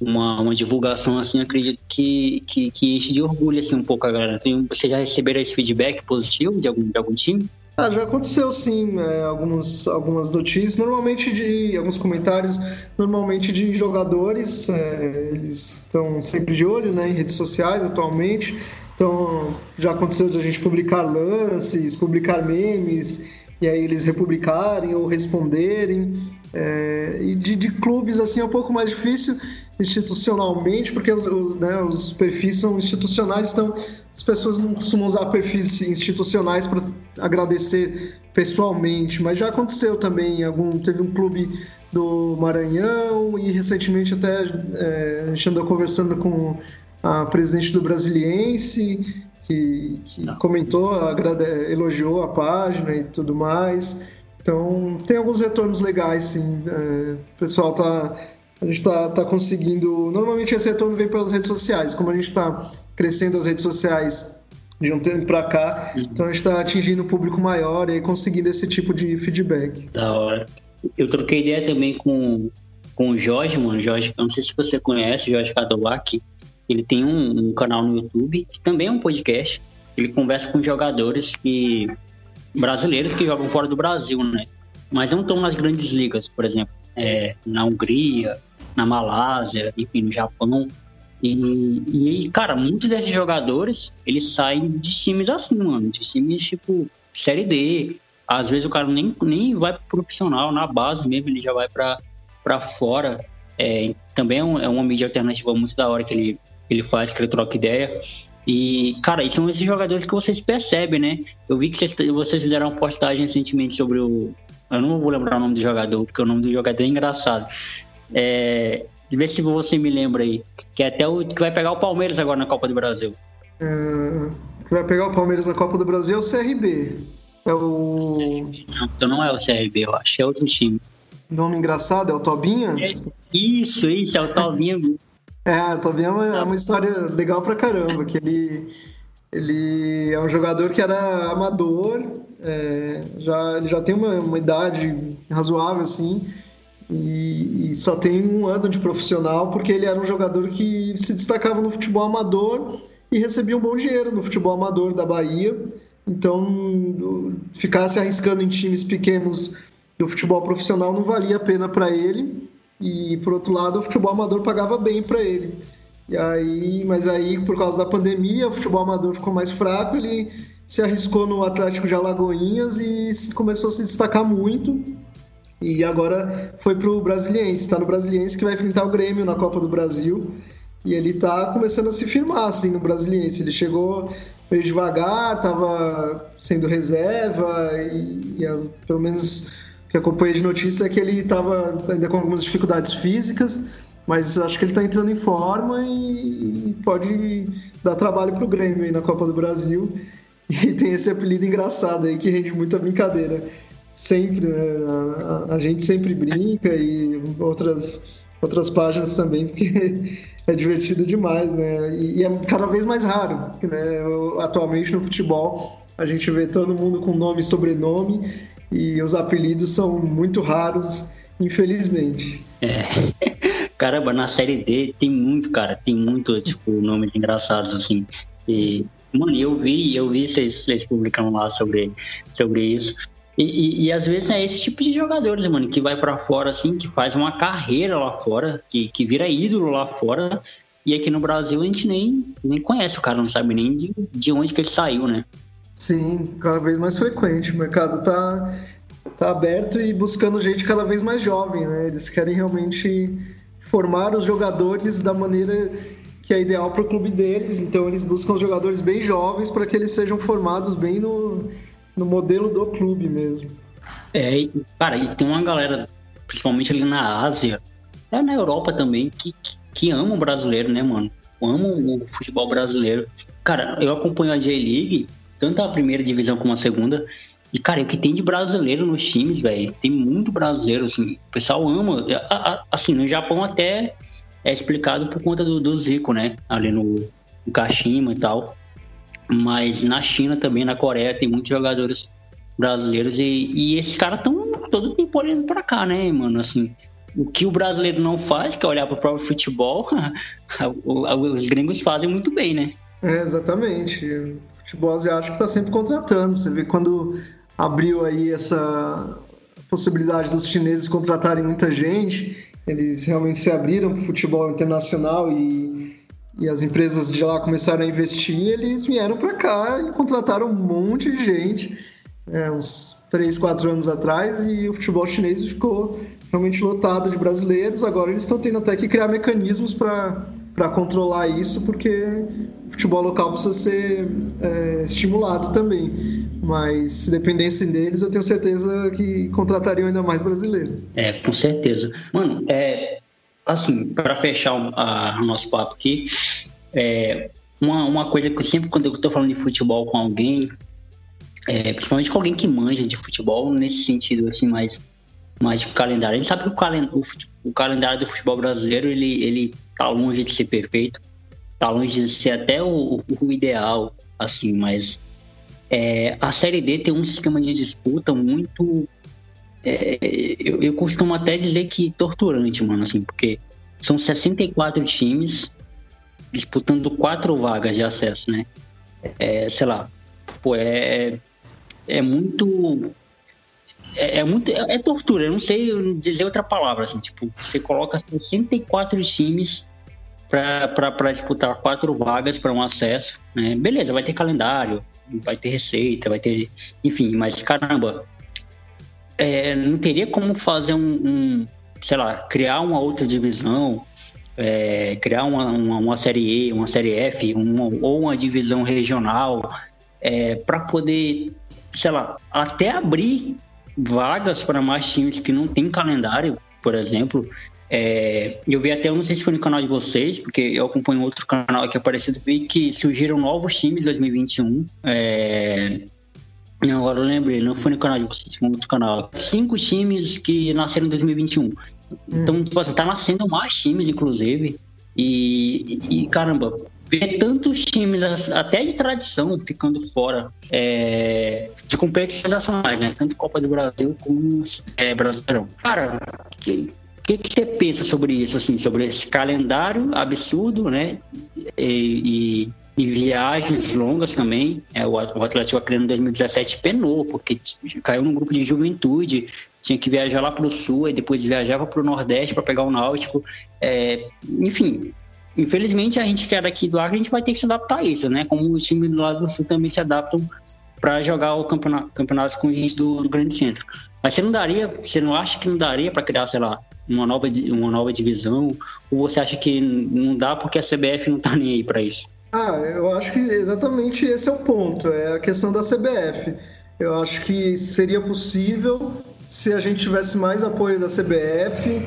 uma, uma divulgação assim, acredito que, que, que enche de orgulho assim, um pouco a galera. Então, vocês já receberam esse feedback positivo de algum, de algum time? Ah, já aconteceu sim, é, alguns, algumas notícias, normalmente de alguns comentários, normalmente de jogadores, é, eles estão sempre de olho né, em redes sociais atualmente, então já aconteceu de a gente publicar lances, publicar memes, e aí eles republicarem ou responderem. É, e de, de, clubes assim é um pouco mais difícil institucionalmente, porque né, os perfis são institucionais, então as pessoas não costumam usar perfis institucionais para agradecer pessoalmente, mas já aconteceu também. Algum, teve um clube do Maranhão e recentemente até é, a gente andou conversando com a presidente do Brasiliense, que, que comentou, agrade, elogiou a página e tudo mais. Então, tem alguns retornos legais, sim. É, o pessoal tá. A gente está tá conseguindo. Normalmente esse retorno vem pelas redes sociais. Como a gente está crescendo as redes sociais de um tempo para cá, então a gente está atingindo um público maior e conseguindo esse tipo de feedback. Da hora. Eu troquei ideia também com, com o Jorge, mano. Jorge, eu não sei se você conhece, Jorge Cadolac. Ele tem um, um canal no YouTube, que também é um podcast. Ele conversa com jogadores que brasileiros que jogam fora do Brasil, né? Mas não estão nas grandes ligas, por exemplo, é, na Hungria, na Malásia, enfim, no Japão. E, e, cara, muitos desses jogadores, eles saem de times assim, mano, de times tipo Série D. Às vezes o cara nem, nem vai pro profissional, na base mesmo, ele já vai para fora. É, também é, um, é, uma mídia alternativa muito da hora que ele, ele faz, que ele troca ideia. E, cara, são esses jogadores que vocês percebem, né? Eu vi que vocês, vocês fizeram uma postagem recentemente sobre o. Eu não vou lembrar o nome do jogador, porque o nome do jogador é engraçado. É, Vê se você me lembra aí. Que é até o que vai pegar o Palmeiras agora na Copa do Brasil. É, que vai pegar o Palmeiras na Copa do Brasil é o CRB. É o. Não, então não é o CRB, eu acho. É outro time. Nome engraçado, é o Tobinha? É, isso, isso, é o Tobinha. É, o Tobinha é uma, é uma história legal pra caramba, que ele, ele é um jogador que era amador, é, já, ele já tem uma, uma idade razoável, assim, e, e, só tem um ano de profissional porque ele era um jogador que se destacava no futebol amador e recebia um bom dinheiro no futebol amador da Bahia. Então, ficar se arriscando em times pequenos do futebol profissional não valia a pena para ele. E, por outro lado, o futebol amador pagava bem para ele. E aí, mas aí, por causa da pandemia, o futebol amador ficou mais fraco, ele se arriscou no Atlético de Alagoinhas e começou a se destacar muito. E agora foi para o Brasiliense. Está no Brasiliense que vai enfrentar o Grêmio na Copa do Brasil. E ele está começando a se firmar assim, no Brasiliense. Ele chegou meio devagar, estava sendo reserva e, e as, pelo menos o que acompanhei de notícia é que ele estava ainda com algumas dificuldades físicas, mas acho que ele está entrando em forma e, e pode dar trabalho para o Grêmio aí na Copa do Brasil. E tem esse apelido engraçado aí que rende muita brincadeira. Sempre, né? a, a, gente sempre brinca e outras, outras páginas também, porque é divertido demais, né? E, e, é cada vez mais raro, né? Atualmente no futebol a gente vê todo mundo com nome e sobrenome e os apelidos são muito raros, infelizmente. É. Caramba, na série D tem muito, cara, tem muito, tipo, nomes engraçados, assim. E, mano, eu vi, eu vi vocês, vocês publicando lá sobre, sobre isso. E, e, e, às vezes é esse tipo de jogadores, mano, que vai para fora, assim, que faz uma carreira lá fora, que, que vira ídolo lá fora. E aqui no Brasil a gente nem, nem conhece o cara, não sabe nem de, de onde que ele saiu, né? Sim, cada vez mais frequente. O mercado tá, tá aberto e buscando gente cada vez mais jovem, né? Eles querem realmente formar os jogadores da maneira que é ideal para o clube deles. Então eles buscam jogadores bem jovens para que eles sejam formados bem no, no modelo do clube mesmo. É, cara, e tem uma galera, principalmente ali na Ásia, é na Europa também, que, que, que ama o brasileiro, né, mano? Amam o futebol brasileiro. Cara, eu acompanho a J-League tanto a primeira divisão como a segunda. E, cara, o que tem de brasileiro nos times, velho, tem muito brasileiro, assim, o pessoal ama. Assim, no Japão até é explicado por conta do, do Zico, né? Ali no, no Kashima e tal. Mas na China também, na Coreia, tem muitos jogadores brasileiros e, e esses caras estão todo tempo olhando pra cá, né, mano? Assim, o que o brasileiro não faz, que é olhar pro próprio futebol, os gringos fazem muito bem, né? É, exatamente futebol asiático está sempre contratando. Você vê quando abriu aí essa possibilidade dos chineses contratarem muita gente, eles realmente se abriram para o futebol internacional e, e as empresas de lá começaram a investir, eles vieram para cá e contrataram um monte de gente, é, uns 3, 4 anos atrás, e o futebol chinês ficou realmente lotado de brasileiros. Agora eles estão tendo até que criar mecanismos para controlar isso, porque o futebol local precisa ser é, estimulado também. Mas se dependessem deles, eu tenho certeza que contratariam ainda mais brasileiros. É, com certeza. Mano, é, assim, para fechar o, nosso papo aqui, é, uma, uma coisa que eu sempre, quando eu estou falando de futebol com alguém, é, principalmente com alguém que manja de futebol, nesse sentido, assim, mais, mais de calendário. A gente sabe que o, calen o, o calendário do futebol brasileiro, ele, ele tá longe de ser perfeito, tá longe de ser até o, o ideal, assim, mas é, a Série D tem um sistema de disputa muito. É, eu, eu costumo até dizer que torturante, mano, assim, porque são 64 times disputando quatro vagas de acesso, né? É, sei lá, pô, é, é muito. É, é muito. É, é, tortura, eu não sei dizer outra palavra, assim, tipo, você coloca 64 times para disputar quatro vagas para um acesso. Né? Beleza, vai ter calendário, vai ter receita, vai ter. Enfim, mas caramba, é, não teria como fazer um, um, sei lá, criar uma outra divisão, é, criar uma, uma, uma, série E, uma série F, uma, ou uma divisão regional, é, para poder, sei lá, até abrir vagas para mais times que não tem calendário, por exemplo, é, eu vi até, eu não sei se foi no canal de vocês, porque eu acompanho outro canal aqui aparecido, vi que surgiram novos times em 2021. É, agora eu lembrei, não foi no canal de vocês, foi no outro canal. Cinco times que nasceram em 2021. Hum. Então, tipo assim, tá nascendo mais times, inclusive. E, e caramba, ver tantos times, até de tradição, ficando fora é, de competições nacionais, né? Tanto Copa do Brasil como é, Brasileirão. Cara, que, que, que você pensa sobre isso, assim, sobre esse calendário absurdo, né? E, e viagens longas também. É, o Atlético Acreano em 2017 penou, porque caiu num grupo de juventude, tinha que viajar lá para o sul e depois viajava para o nordeste para pegar o Náutico. É, enfim, infelizmente a gente que é daqui do Acre, a gente vai ter que se adaptar a isso, né? Como os times do lado do sul também se adaptam para jogar o campeonato, campeonato com gente do, do grande centro. Mas você não daria, você não acha que não daria para criar, sei lá, uma nova, uma nova divisão? Ou você acha que não dá porque a CBF não está nem aí para isso? Ah, eu acho que exatamente esse é o ponto, é a questão da CBF. Eu acho que seria possível se a gente tivesse mais apoio da CBF,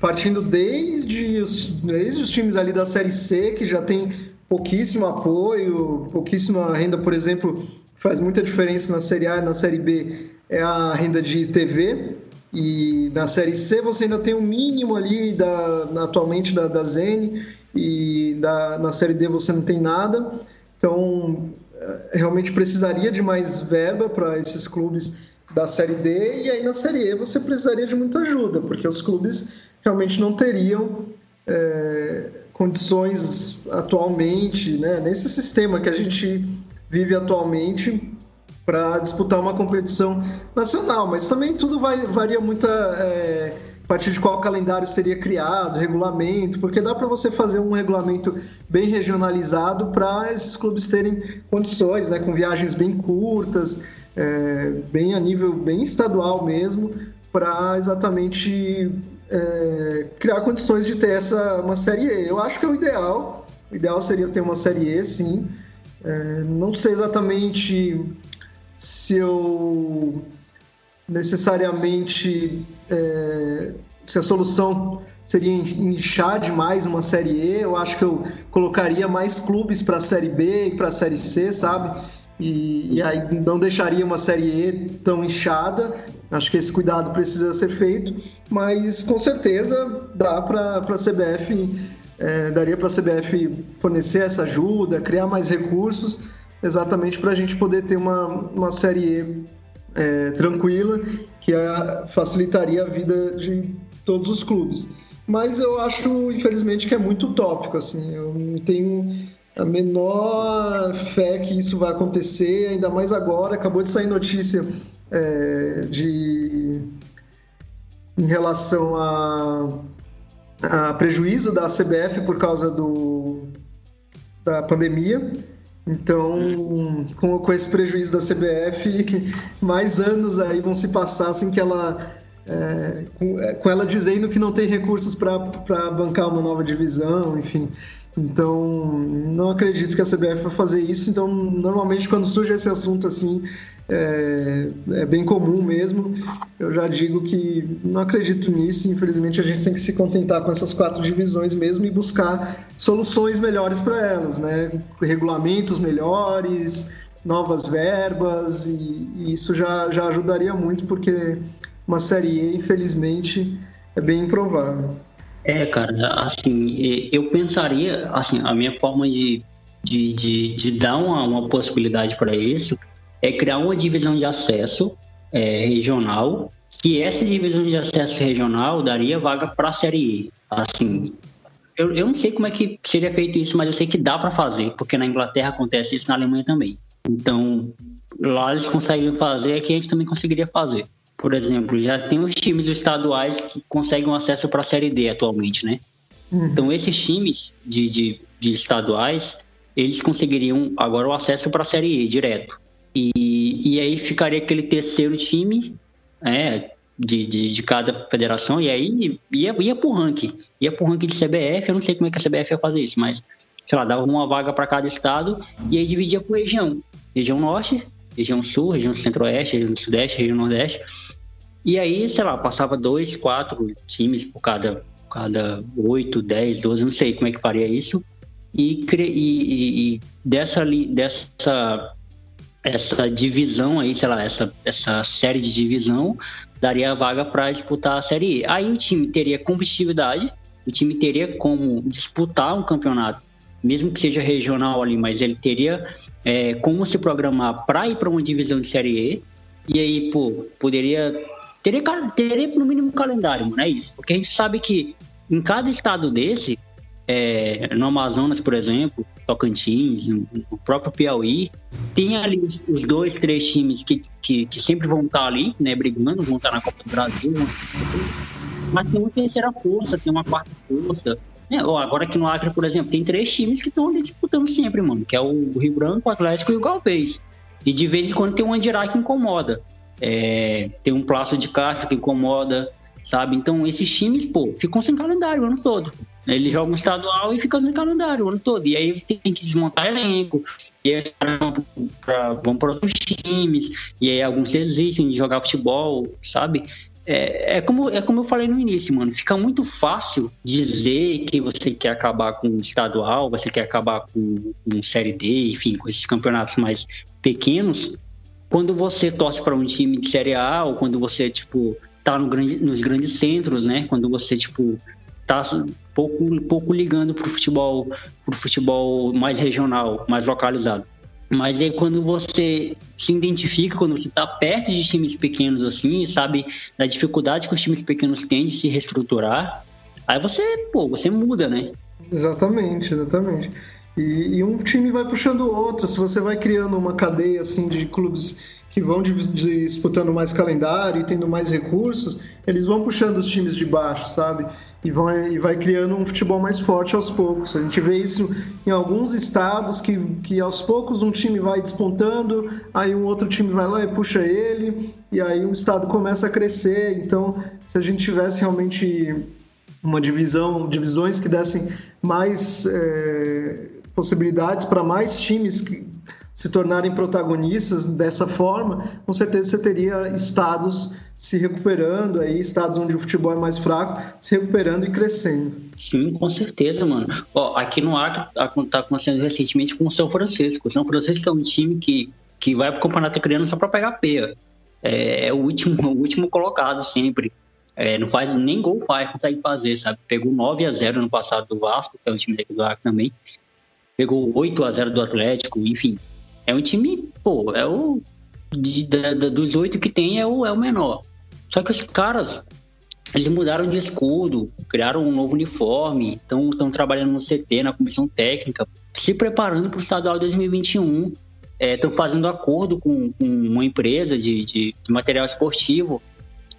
partindo desde os, desde os times ali da Série C, que já tem pouquíssimo apoio, pouquíssima renda, por exemplo, faz muita diferença na Série A e na Série B, é a renda de TV. E na Série C você ainda tem um mínimo ali da, atualmente da, da Zene e da, na Série D você não tem nada. Então, eh, realmente precisaria de mais verba para esses clubes da Série D e aí na Série E você precisaria de muita ajuda, porque os clubes realmente não teriam é, condições atualmente, né, nesse sistema que a gente vive atualmente para disputar uma competição nacional, mas também tudo vai, varia muito é, a partir de qual calendário seria criado, regulamento, porque dá para você fazer um regulamento bem regionalizado para esses clubes terem condições, né, com viagens bem curtas, é, bem a nível bem estadual mesmo, para exatamente é, criar condições de ter essa uma série E. Eu acho que é o ideal. O ideal seria ter uma série E, sim. É, não sei exatamente se eu necessariamente é, se a solução seria inchar demais uma série E, eu acho que eu colocaria mais clubes para a série B e para a série C, sabe? E, e, aí não deixaria uma série E tão inchada. Acho que esse cuidado precisa ser feito, mas com certeza dá para a CBF, é, daria para a CBF fornecer essa ajuda, criar mais recursos, exatamente para a gente poder ter uma, uma série E é, tranquila, que a, facilitaria a vida de todos os clubes. Mas eu acho, infelizmente, que é muito utópico, assim, eu não tenho a menor fé que isso vai acontecer, ainda mais agora, acabou de sair notícia é, de em relação a, a prejuízo da CBF por causa do, da pandemia. Então, com, com esse prejuízo da CBF, mais anos aí vão se passar sem que ela. É, com, é, com, ela dizendo que não tem recursos para bancar uma nova divisão, enfim. Então, não acredito que a CBF vai fazer isso. Então, normalmente, quando surge esse assunto assim, é, é, bem comum mesmo. Eu já digo que não acredito nisso. Infelizmente, a gente tem que se contentar com essas quatro divisões mesmo e buscar soluções melhores para elas, né? Regulamentos melhores, novas verbas, e, e isso já, já ajudaria muito, porque uma Série E, infelizmente, é bem improvável. É, cara, assim, eu pensaria, assim, a minha forma de, de, de, de dar uma, uma possibilidade para isso é criar uma divisão de acesso é, regional, que essa divisão de acesso regional daria vaga para a Série E. Assim, eu, eu não sei como é que seria feito isso, mas eu sei que dá para fazer, porque na Inglaterra acontece isso, na Alemanha também. Então, lá eles conseguem fazer, aqui a gente também conseguiria fazer. Por exemplo, já tem os times estaduais que conseguem acesso para a Série D atualmente, né? Uhum. Então, esses times de, de, de, estaduais, eles conseguiriam agora o acesso para a Série E direto. E, e aí ficaria aquele terceiro time é, de, de, de cada federação, e aí ia, ia pro ranking. Ia pro ranking de CBF, eu não sei como é que a CBF ia fazer isso, mas, sei lá, dava uma vaga para cada estado e aí dividia por região. Região Norte, região Sul, região Centro-Oeste, região Sudeste, região Nordeste. E aí, sei lá, passava dois, quatro times por cada, cada oito, dez, doze, não sei como é que faria isso. E, e, e dessa, dessa essa divisão aí, sei lá, essa, essa série de divisão daria vaga para disputar a Série E. Aí o time teria competitividade, o time teria como disputar um campeonato, mesmo que seja regional ali, mas ele teria é, como se programar para ir para uma divisão de Série E. E aí, pô, poderia. Teria, teria no mínimo um calendário, não é isso? Porque a gente sabe que em cada estado desse é, no Amazonas, por exemplo, Tocantins, no próprio Piauí, tem ali os, os, dois, três times que, que, que, sempre vão estar ali, né, brigando, vão estar na Copa do Brasil, mas tem uma terceira força, tem uma quarta força. É, agora aqui no Acre, por exemplo, tem três times que estão ali disputando sempre, mano, que é o Rio Branco, o Atlético e o Galvez. E de vez em quando tem um Andirá que incomoda. É, tem um Plácio de Castro que incomoda, sabe? Então esses times, pô, ficam sem calendário o ano todo. Eles jogam estadual e ficam sem calendário o ano todo. E aí tem que desmontar elenco. E aí vão para outros times. E aí alguns desistem de jogar futebol, sabe? É, é, como, é como eu falei no início, mano. Fica muito fácil dizer que você quer acabar com o estadual, você quer acabar com, com Série D, enfim, com esses campeonatos mais pequenos. Quando você torce para um time de Série A, ou quando você, tipo, tá no grande, nos grandes centros, né? Quando você, tipo, tá pouco, pouco ligando pro futebol, pro futebol mais regional, mais localizado. Mas aí quando você se identifica, quando você está perto de times pequenos assim, sabe da dificuldade que os times pequenos têm de se reestruturar, aí você, pô, você muda, né? Exatamente, exatamente. E, e um time vai puxando o outro, se você vai criando uma cadeia assim de clubes que vão disputando mais calendário e tendo mais recursos, eles vão puxando os times de baixo, sabe? E, vão, e vai criando um futebol mais forte aos poucos. A gente vê isso em alguns estados que, que aos poucos um time vai despontando, aí um outro time vai lá e puxa ele, e aí o estado começa a crescer. Então, se a gente tivesse realmente uma divisão, divisões que dessem mais é, possibilidades para mais times que, se tornarem protagonistas dessa forma, com certeza você teria estados se recuperando aí, estados onde o futebol é mais fraco, se recuperando e crescendo. Sim, com certeza, mano. Ó, aqui no Acre está acontecendo recentemente com o São Francisco. O São Francisco é um time que, que vai o campeonato criando só para pegar peia. É, é, o último, o último colocado sempre. É, não faz nem gol faz, consegue fazer, sabe? Pegou 9 a 0 no passado do Vasco, que é um time daqui do Acre também. Pegou 8 a 0 do Atlético, enfim é um time, pô, é o. De, dos oito que tem, é o, é o menor. Só que os caras, eles mudaram de escudo, criaram um novo uniforme, estão trabalhando no CT, na comissão técnica, se preparando para o estadual 2021. Estão é, fazendo acordo com, com uma empresa de, de, de, material esportivo.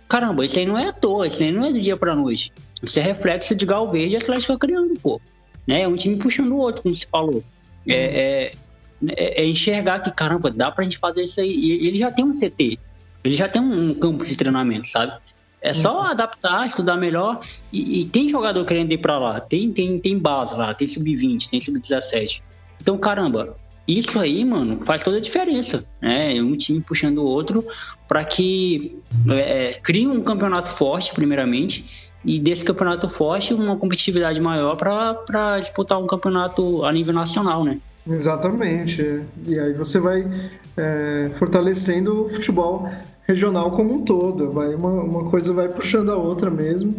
Caramba, isso aí não é à toa, isso aí não é do dia para noite. Isso é reflexo de Galverde e Atlético criando, pô. Né? É um time puxando o outro, como se falou. É, é, é, é, enxergar que, caramba, dá pra gente fazer isso aí. E ele já tem um CT, ele já tem um, campo de treinamento, sabe? É só uhum. adaptar, estudar melhor. E, e, tem jogador querendo ir pra lá, tem, tem, tem base lá, tem sub-20, tem sub-17. Então, caramba, isso aí, mano, faz toda a diferença. Né? Um time puxando o outro para que é, crie um campeonato forte, primeiramente, e desse campeonato forte, uma competitividade maior para disputar um campeonato a nível nacional, né? Exatamente. E aí você vai é, fortalecendo o futebol regional como um todo. Vai uma, uma coisa vai puxando a outra mesmo.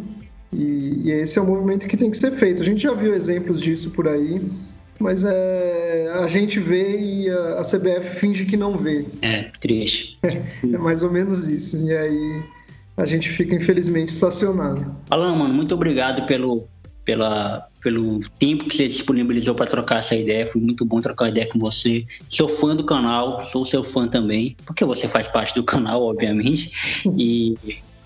E, e, esse é o movimento que tem que ser feito. A gente já viu exemplos disso por aí, mas é, a gente vê e a, a CBF finge que não vê. É, triste. É, é mais ou menos isso. E aí a gente fica infelizmente estacionado. Alan, mano, muito obrigado pelo, pela, pelo tempo que você disponibilizou para trocar essa ideia. Foi muito bom trocar ideia com você. Sou fã do canal, sou seu fã também, porque você faz parte do canal, obviamente. E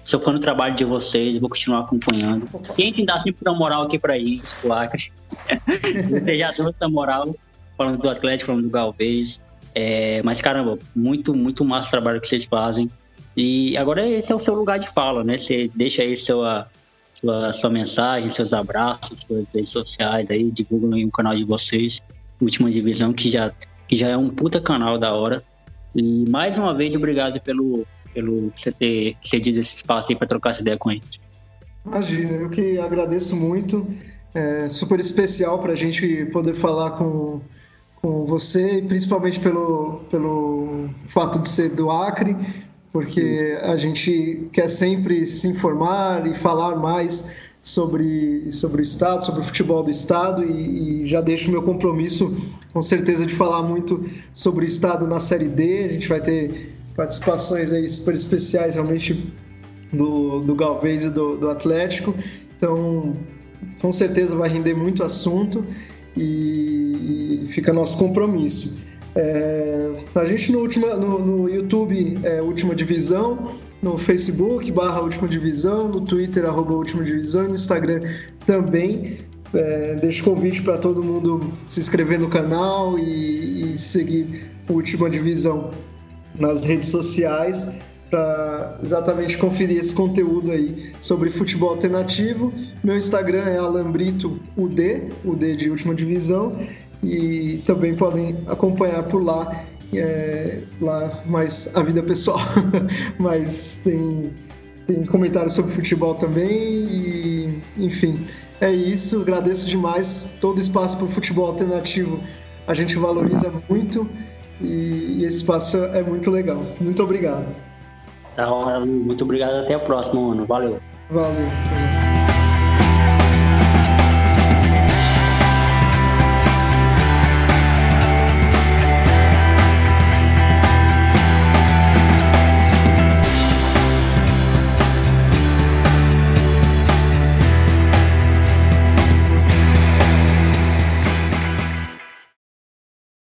sou fã do trabalho de vocês, vou continuar acompanhando. Tentem dar sempre uma moral aqui para isso, o Acre. Deu essa moral, falando do Atlético, falando do Galvez. É, mas caramba, muito, muito massa o trabalho que vocês fazem. E agora esse é o seu lugar de fala, né? Você deixa aí sua sua, sua mensagem, seus abraços, suas redes sociais aí, divulguem o canal de vocês, Última Divisão, que já, que já é um puta canal da hora. E mais uma vez, obrigado pelo, pelo você ter cedido esse espaço aí para trocar essa ideia com a gente. Imagina, eu que agradeço muito. É super especial para a gente poder falar com, com você, principalmente pelo, pelo fato de ser do Acre, porque a gente quer sempre se informar e falar mais sobre, sobre o Estado, sobre o futebol do Estado, e, e já deixo meu compromisso, com certeza, de falar muito sobre o Estado na Série D. A gente vai ter participações aí super especiais, realmente, do, do Galvez e do, do Atlético. Então, com certeza vai render muito assunto e, e fica nosso compromisso. É, a gente no, última, no, no YouTube é Última Divisão, no Facebook barra Última Divisão, no Twitter arroba Última Divisão, no Instagram também. É, deixo convite para todo mundo se inscrever no canal e, e seguir Última Divisão nas redes sociais para exatamente conferir esse conteúdo aí sobre futebol alternativo. Meu Instagram é alambrito UD, UD de última divisão, e também podem acompanhar por lá, é, lá mais a vida pessoal, mas tem, tem comentários sobre futebol também e enfim, é isso. Agradeço demais todo espaço para o futebol alternativo. A gente valoriza muito e, e esse espaço é muito legal. Muito obrigado. Então, muito obrigado. Até a próxima, mano. Valeu. Valeu.